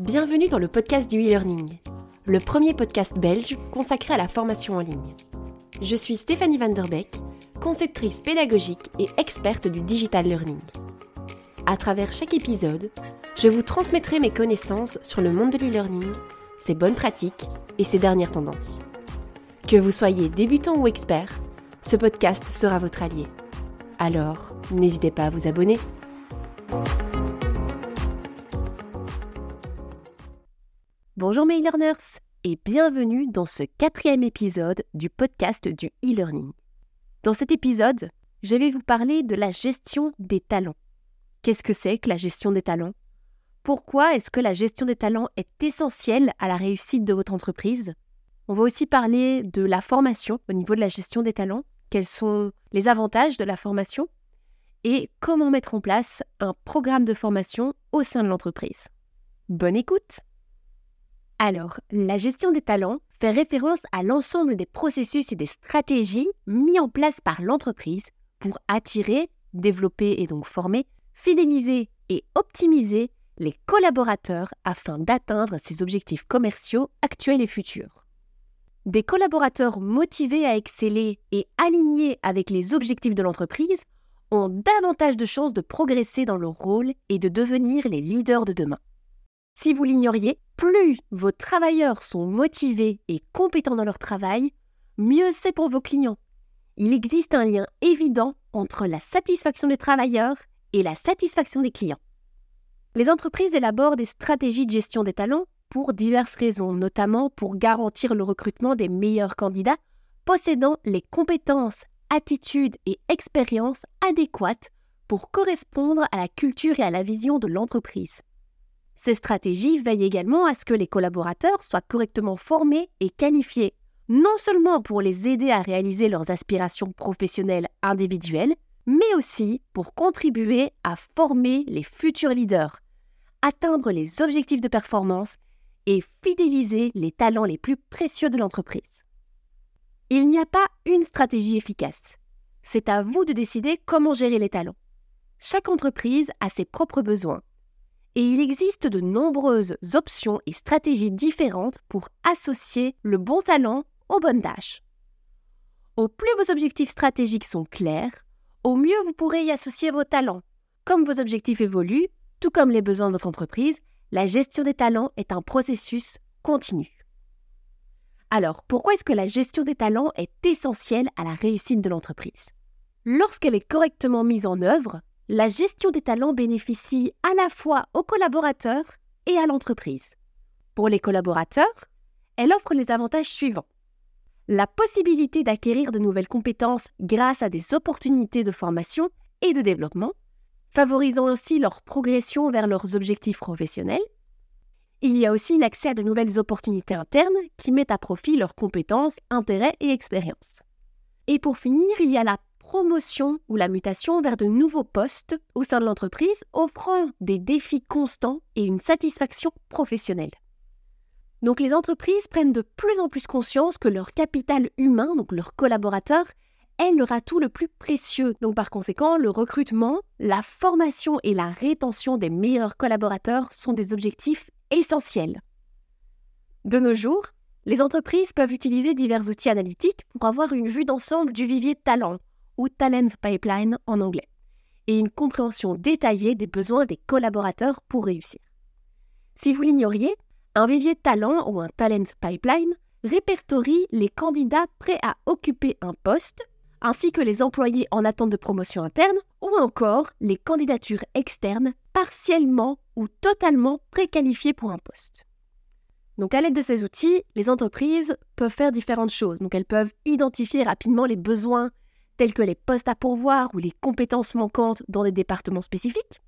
Bienvenue dans le podcast du e-learning, le premier podcast belge consacré à la formation en ligne. Je suis Stéphanie Van Der Beek, conceptrice pédagogique et experte du digital learning. À travers chaque épisode, je vous transmettrai mes connaissances sur le monde de l'e-learning, ses bonnes pratiques et ses dernières tendances. Que vous soyez débutant ou expert, ce podcast sera votre allié. Alors, n'hésitez pas à vous abonner. Bonjour mes e-learners et bienvenue dans ce quatrième épisode du podcast du e-learning. Dans cet épisode, je vais vous parler de la gestion des talents. Qu'est-ce que c'est que la gestion des talents? Pourquoi est-ce que la gestion des talents est essentielle à la réussite de votre entreprise? On va aussi parler de la formation au niveau de la gestion des talents, quels sont les avantages de la formation? Et comment mettre en place un programme de formation au sein de l'entreprise? Bonne écoute alors, la gestion des talents fait référence à l'ensemble des processus et des stratégies mis en place par l'entreprise pour attirer, développer et donc former, fidéliser et optimiser les collaborateurs afin d'atteindre ses objectifs commerciaux actuels et futurs. Des collaborateurs motivés à exceller et alignés avec les objectifs de l'entreprise ont davantage de chances de progresser dans leur rôle et de devenir les leaders de demain. Si vous l'ignoriez, plus vos travailleurs sont motivés et compétents dans leur travail, mieux c'est pour vos clients. Il existe un lien évident entre la satisfaction des travailleurs et la satisfaction des clients. Les entreprises élaborent des stratégies de gestion des talents pour diverses raisons, notamment pour garantir le recrutement des meilleurs candidats possédant les compétences, attitudes et expériences adéquates pour correspondre à la culture et à la vision de l'entreprise. Ces stratégies veillent également à ce que les collaborateurs soient correctement formés et qualifiés, non seulement pour les aider à réaliser leurs aspirations professionnelles individuelles, mais aussi pour contribuer à former les futurs leaders, atteindre les objectifs de performance et fidéliser les talents les plus précieux de l'entreprise. Il n'y a pas une stratégie efficace. C'est à vous de décider comment gérer les talents. Chaque entreprise a ses propres besoins et il existe de nombreuses options et stratégies différentes pour associer le bon talent aux bonnes tâches. Au plus vos objectifs stratégiques sont clairs, au mieux vous pourrez y associer vos talents. Comme vos objectifs évoluent, tout comme les besoins de votre entreprise, la gestion des talents est un processus continu. Alors, pourquoi est-ce que la gestion des talents est essentielle à la réussite de l'entreprise? Lorsqu'elle est correctement mise en œuvre, la gestion des talents bénéficie à la fois aux collaborateurs et à l'entreprise. Pour les collaborateurs, elle offre les avantages suivants. La possibilité d'acquérir de nouvelles compétences grâce à des opportunités de formation et de développement, favorisant ainsi leur progression vers leurs objectifs professionnels. Il y a aussi l'accès à de nouvelles opportunités internes qui mettent à profit leurs compétences, intérêts et expériences. Et pour finir, il y a la promotion ou la mutation vers de nouveaux postes au sein de l'entreprise, offrant des défis constants et une satisfaction professionnelle. Donc les entreprises prennent de plus en plus conscience que leur capital humain, donc leurs collaborateurs, est leur atout le plus précieux. Donc par conséquent, le recrutement, la formation et la rétention des meilleurs collaborateurs sont des objectifs essentiels. De nos jours, les entreprises peuvent utiliser divers outils analytiques pour avoir une vue d'ensemble du vivier de talent, ou Talent Pipeline en anglais, et une compréhension détaillée des besoins des collaborateurs pour réussir. Si vous l'ignoriez, un vivier talent ou un Talent Pipeline répertorie les candidats prêts à occuper un poste, ainsi que les employés en attente de promotion interne, ou encore les candidatures externes partiellement ou totalement préqualifiées pour un poste. Donc à l'aide de ces outils, les entreprises peuvent faire différentes choses. Donc elles peuvent identifier rapidement les besoins tels que les postes à pourvoir ou les compétences manquantes dans des départements spécifiques.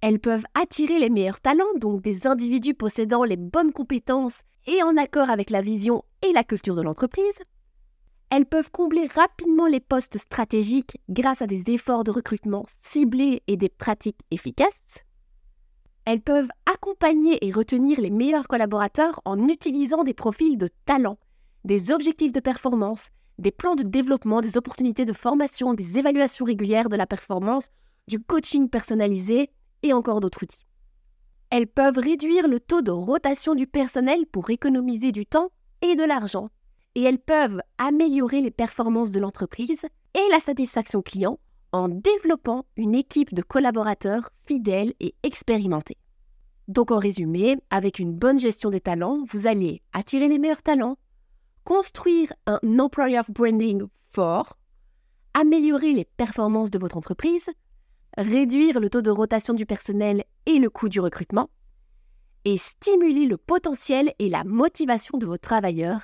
Elles peuvent attirer les meilleurs talents, donc des individus possédant les bonnes compétences et en accord avec la vision et la culture de l'entreprise. Elles peuvent combler rapidement les postes stratégiques grâce à des efforts de recrutement ciblés et des pratiques efficaces. Elles peuvent accompagner et retenir les meilleurs collaborateurs en utilisant des profils de talent, des objectifs de performance des plans de développement, des opportunités de formation, des évaluations régulières de la performance, du coaching personnalisé et encore d'autres outils. Elles peuvent réduire le taux de rotation du personnel pour économiser du temps et de l'argent. Et elles peuvent améliorer les performances de l'entreprise et la satisfaction client en développant une équipe de collaborateurs fidèles et expérimentés. Donc en résumé, avec une bonne gestion des talents, vous allez attirer les meilleurs talents, construire un employer branding fort, améliorer les performances de votre entreprise, réduire le taux de rotation du personnel et le coût du recrutement, et stimuler le potentiel et la motivation de vos travailleurs,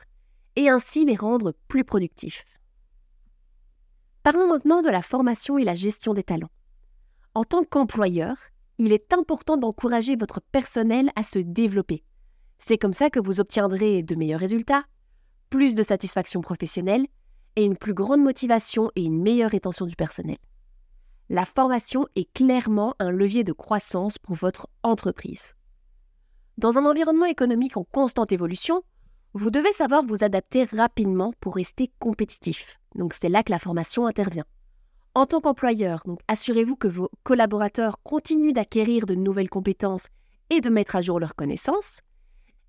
et ainsi les rendre plus productifs. Parlons maintenant de la formation et la gestion des talents. En tant qu'employeur, il est important d'encourager votre personnel à se développer. C'est comme ça que vous obtiendrez de meilleurs résultats, plus de satisfaction professionnelle et une plus grande motivation et une meilleure rétention du personnel. La formation est clairement un levier de croissance pour votre entreprise. Dans un environnement économique en constante évolution, vous devez savoir vous adapter rapidement pour rester compétitif. Donc c'est là que la formation intervient. En tant qu'employeur, assurez-vous que vos collaborateurs continuent d'acquérir de nouvelles compétences et de mettre à jour leurs connaissances.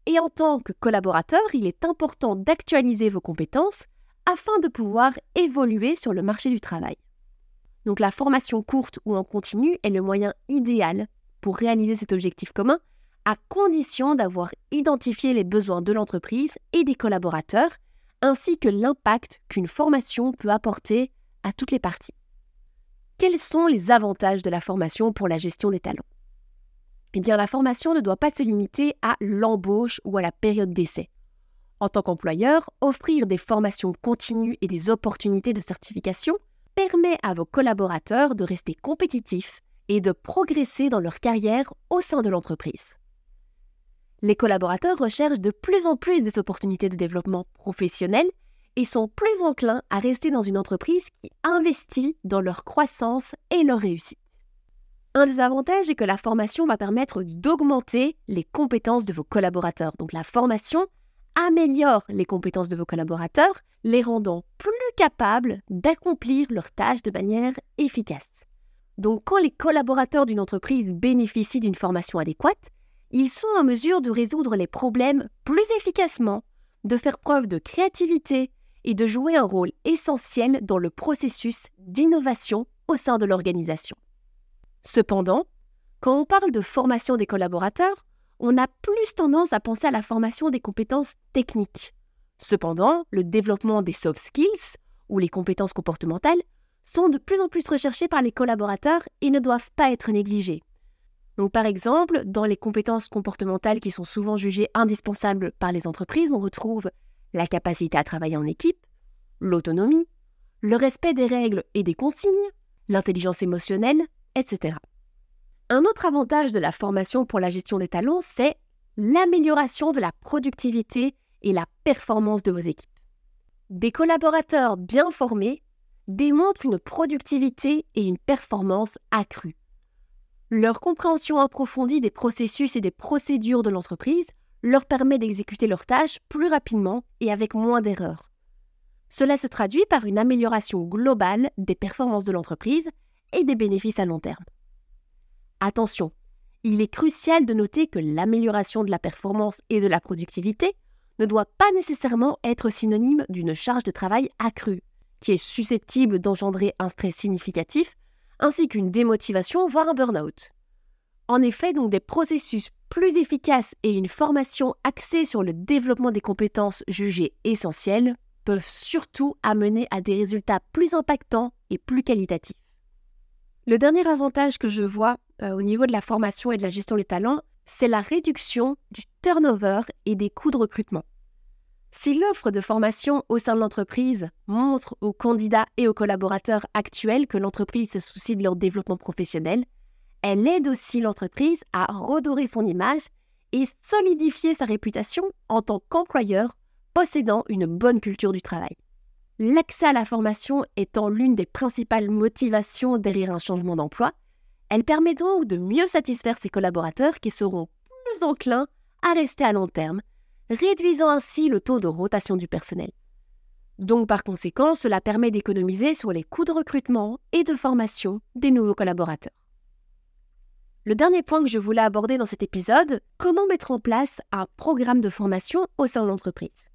Et en tant que collaborateur, il est important d'actualiser vos compétences afin de pouvoir évoluer sur le marché du travail. Donc la formation courte ou en continu est le moyen idéal pour réaliser cet objectif commun, à condition d'avoir identifié les besoins de l'entreprise et des collaborateurs, ainsi que l'impact qu'une formation peut apporter à toutes les parties. Quels sont les avantages de la formation pour la gestion des talents? Eh la formation ne doit pas se limiter à l'embauche ou à la période d'essai. En tant qu'employeur, offrir des formations continues et des opportunités de certification permet à vos collaborateurs de rester compétitifs et de progresser dans leur carrière au sein de l'entreprise. Les collaborateurs recherchent de plus en plus des opportunités de développement professionnel et sont plus enclins à rester dans une entreprise qui investit dans leur croissance et leur réussite. Un des avantages est que la formation va permettre d'augmenter les compétences de vos collaborateurs. Donc la formation améliore les compétences de vos collaborateurs, les rendant plus capables d'accomplir leurs tâches de manière efficace. Donc quand les collaborateurs d'une entreprise bénéficient d'une formation adéquate, ils sont en mesure de résoudre les problèmes plus efficacement, de faire preuve de créativité et de jouer un rôle essentiel dans le processus d'innovation au sein de l'organisation. Cependant, quand on parle de formation des collaborateurs, on a plus tendance à penser à la formation des compétences techniques. Cependant, le développement des soft skills, ou les compétences comportementales, sont de plus en plus recherchées par les collaborateurs et ne doivent pas être négligées. Par exemple, dans les compétences comportementales qui sont souvent jugées indispensables par les entreprises, on retrouve la capacité à travailler en équipe, l'autonomie, le respect des règles et des consignes, l'intelligence émotionnelle, etc. Un autre avantage de la formation pour la gestion des talents, c'est l'amélioration de la productivité et la performance de vos équipes. Des collaborateurs bien formés démontrent une productivité et une performance accrues. Leur compréhension approfondie des processus et des procédures de l'entreprise leur permet d'exécuter leurs tâches plus rapidement et avec moins d'erreurs. Cela se traduit par une amélioration globale des performances de l'entreprise et des bénéfices à long terme. Attention, il est crucial de noter que l'amélioration de la performance et de la productivité ne doit pas nécessairement être synonyme d'une charge de travail accrue, qui est susceptible d'engendrer un stress significatif, ainsi qu'une démotivation, voire un burn-out. En effet, donc des processus plus efficaces et une formation axée sur le développement des compétences jugées essentielles peuvent surtout amener à des résultats plus impactants et plus qualitatifs. Le dernier avantage que je vois euh, au niveau de la formation et de la gestion des talents, c'est la réduction du turnover et des coûts de recrutement. Si l'offre de formation au sein de l'entreprise montre aux candidats et aux collaborateurs actuels que l'entreprise se soucie de leur développement professionnel, elle aide aussi l'entreprise à redorer son image et solidifier sa réputation en tant qu'employeur possédant une bonne culture du travail. L'accès à la formation étant l'une des principales motivations derrière un changement d'emploi, elle permet donc de mieux satisfaire ses collaborateurs qui seront plus enclins à rester à long terme, réduisant ainsi le taux de rotation du personnel. Donc par conséquent, cela permet d'économiser sur les coûts de recrutement et de formation des nouveaux collaborateurs. Le dernier point que je voulais aborder dans cet épisode, comment mettre en place un programme de formation au sein de l'entreprise?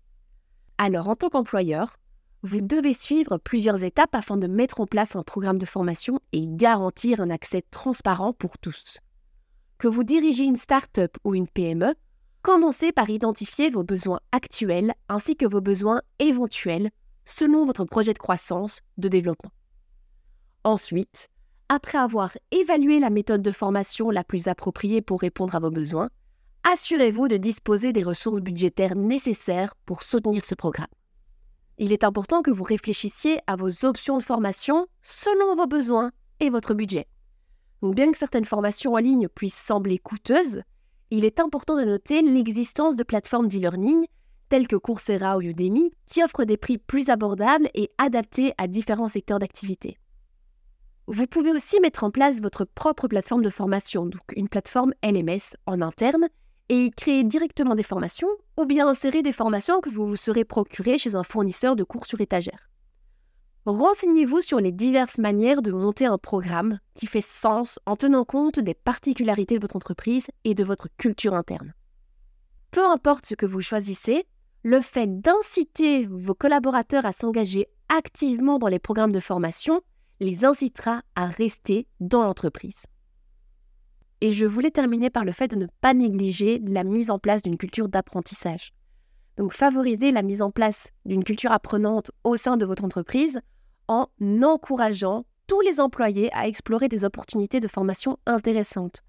Alors, en tant qu'employeur, vous devez suivre plusieurs étapes afin de mettre en place un programme de formation et garantir un accès transparent pour tous. Que vous dirigez une start-up ou une PME, commencez par identifier vos besoins actuels ainsi que vos besoins éventuels selon votre projet de croissance, de développement. Ensuite, après avoir évalué la méthode de formation la plus appropriée pour répondre à vos besoins, assurez-vous de disposer des ressources budgétaires nécessaires pour soutenir ce programme il est important que vous réfléchissiez à vos options de formation selon vos besoins et votre budget. Bien que certaines formations en ligne puissent sembler coûteuses, il est important de noter l'existence de plateformes d'e-learning telles que Coursera ou Udemy qui offrent des prix plus abordables et adaptés à différents secteurs d'activité. Vous pouvez aussi mettre en place votre propre plateforme de formation, donc une plateforme LMS en interne et créer directement des formations ou bien insérer des formations que vous vous serez procurées chez un fournisseur de cours sur étagère. Renseignez-vous sur les diverses manières de monter un programme qui fait sens en tenant compte des particularités de votre entreprise et de votre culture interne. Peu importe ce que vous choisissez, le fait d'inciter vos collaborateurs à s'engager activement dans les programmes de formation les incitera à rester dans l'entreprise. Et je voulais terminer par le fait de ne pas négliger la mise en place d'une culture d'apprentissage. Donc favoriser la mise en place d'une culture apprenante au sein de votre entreprise en encourageant tous les employés à explorer des opportunités de formation intéressantes.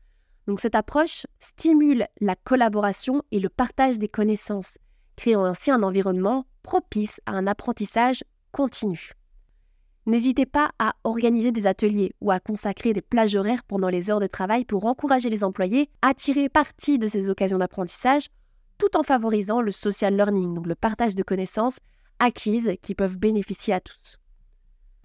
Donc cette approche stimule la collaboration et le partage des connaissances, créant ainsi un environnement propice à un apprentissage continu. N'hésitez pas à organiser des ateliers ou à consacrer des plages horaires pendant les heures de travail pour encourager les employés à tirer parti de ces occasions d'apprentissage tout en favorisant le social learning, donc le partage de connaissances acquises qui peuvent bénéficier à tous.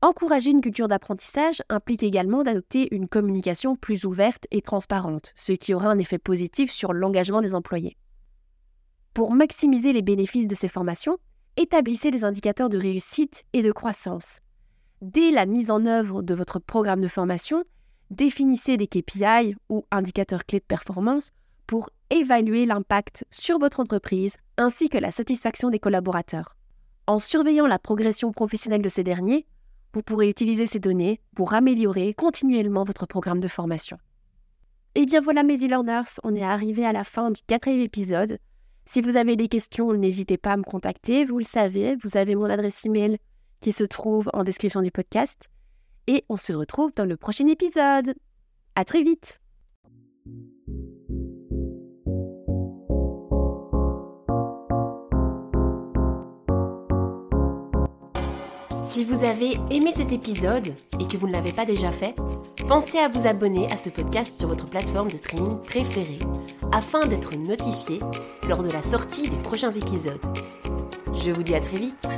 Encourager une culture d'apprentissage implique également d'adopter une communication plus ouverte et transparente, ce qui aura un effet positif sur l'engagement des employés. Pour maximiser les bénéfices de ces formations, établissez des indicateurs de réussite et de croissance Dès la mise en œuvre de votre programme de formation, définissez des KPI ou indicateurs clés de performance pour évaluer l'impact sur votre entreprise ainsi que la satisfaction des collaborateurs. En surveillant la progression professionnelle de ces derniers, vous pourrez utiliser ces données pour améliorer continuellement votre programme de formation. Et eh bien voilà mes e-learners, on est arrivé à la fin du quatrième épisode. Si vous avez des questions, n'hésitez pas à me contacter, vous le savez, vous avez mon adresse email qui se trouve en description du podcast. Et on se retrouve dans le prochain épisode. À très vite! Si vous avez aimé cet épisode et que vous ne l'avez pas déjà fait, pensez à vous abonner à ce podcast sur votre plateforme de streaming préférée afin d'être notifié lors de la sortie des prochains épisodes. Je vous dis à très vite